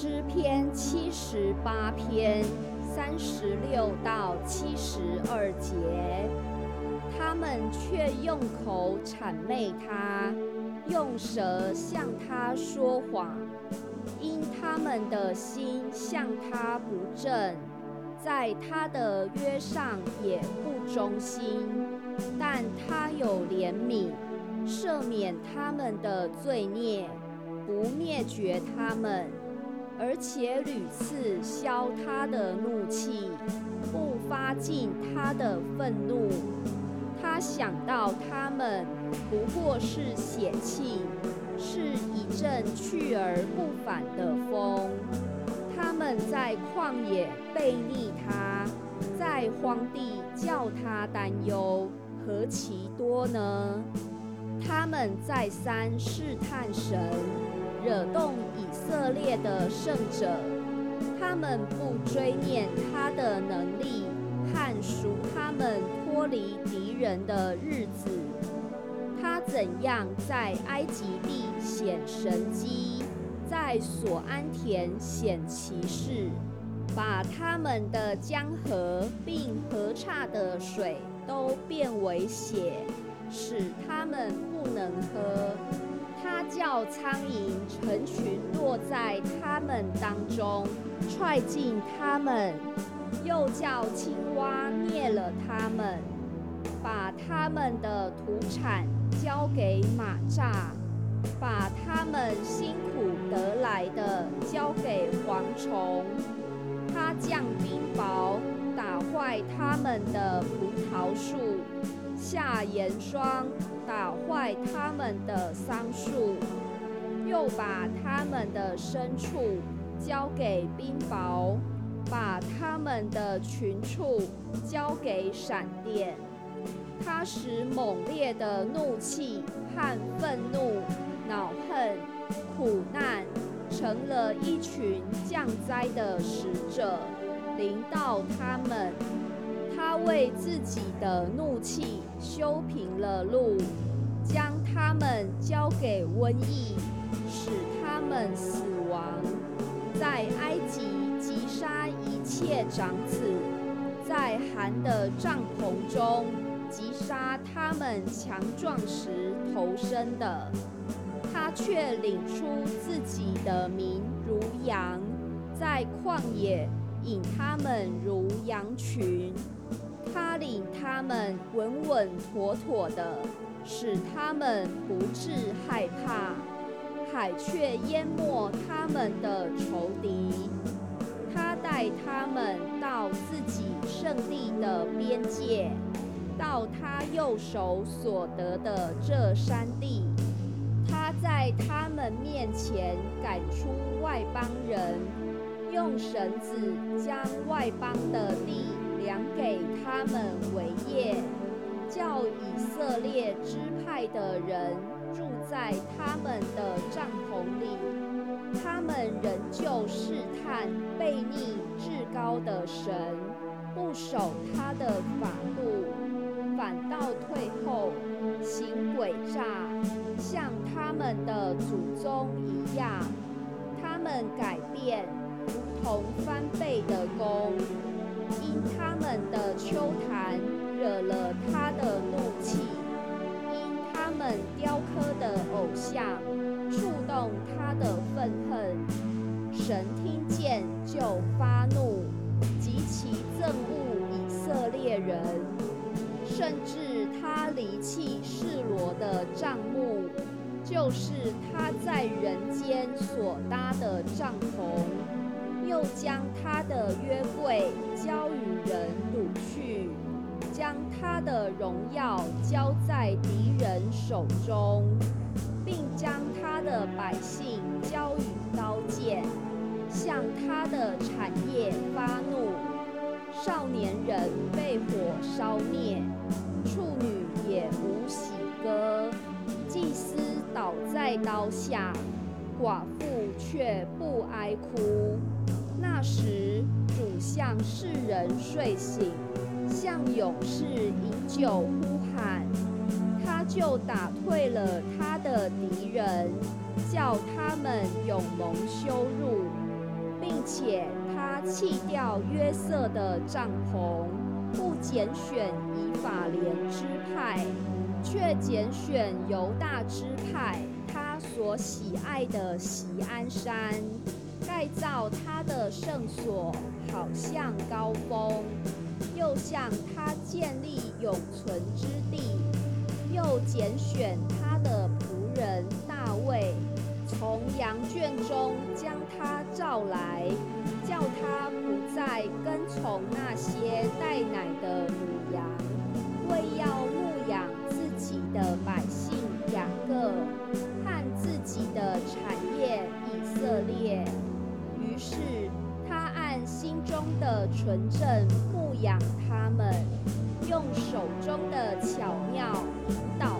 诗篇七十八篇三十六到七十二节，他们却用口谄媚他，用舌向他说谎，因他们的心向他不正，在他的约上也不忠心。但他有怜悯，赦免他们的罪孽，不灭绝他们。而且屡次消他的怒气，不发尽他的愤怒。他想到他们不过是血气，是一阵去而不返的风。他们在旷野背逆他，在荒地叫他担忧，何其多呢？他们再三试探神。惹动以色列的圣者，他们不追念他的能力，和赎他们脱离敌人的日子。他怎样在埃及地显神机，在所安田显奇事，把他们的江河并河岔的水都变为血，使他们不能喝。他叫苍蝇成群落在他们当中，踹进他们；又叫青蛙灭了他们，把他们的土产交给马蚱，把他们辛苦得来的交给蝗虫。他降冰雹，打坏他们的葡萄树，下盐霜。打坏他们的桑树，又把他们的牲畜交给冰雹，把他们的群畜交给闪电。他使猛烈的怒气和愤怒、恼恨、苦难，成了一群降灾的使者，临到他们。为自己的怒气修平了路，将他们交给瘟疫，使他们死亡。在埃及击杀一切长子，在寒的帐篷中击杀他们强壮时投生的。他却领出自己的民如羊，在旷野引他们如羊群。他领他们稳稳妥妥的，使他们不致害怕；海却淹没他们的仇敌。他带他们到自己胜利的边界，到他右手所得的这山地。他在他们面前赶出外邦人，用绳子将外邦的地。量给他们为业，叫以色列支派的人住在他们的帐篷里。他们仍旧试探背逆至高的神，不守他的法度，反倒退后，行诡诈，像他们的祖宗一样。他们改变，如同翻倍的弓。因他们的秋坛惹了他的怒气，因他们雕刻的偶像触动他的愤恨，神听见就发怒，极其憎恶以色列人，甚至他离弃示罗的帐幕，就是他在人间所搭的帐篷。又将他的约柜，他的荣耀交在敌人手中，并将他的百姓交与刀剑，向他的产业发怒。少年人被火烧灭，处女也无喜歌，祭司倒在刀下，寡妇却不哀哭。那时，主向世人睡醒，向勇士饮酒呼喊，他就打退了他的敌人，叫他们永蒙羞辱。并且他弃掉约瑟的帐篷，不拣选以法莲支派，却拣选犹大支派，他所喜爱的锡安山，盖造他的圣所，好像高峰，又向他建立永存之地，又拣选他的仆人大卫。从羊圈中将他召来，叫他不再跟从那些带奶的母羊，为要牧养自己的百姓雅各和自己的产业以色列。于是他按心中的纯正养他们，用手中的巧妙引导。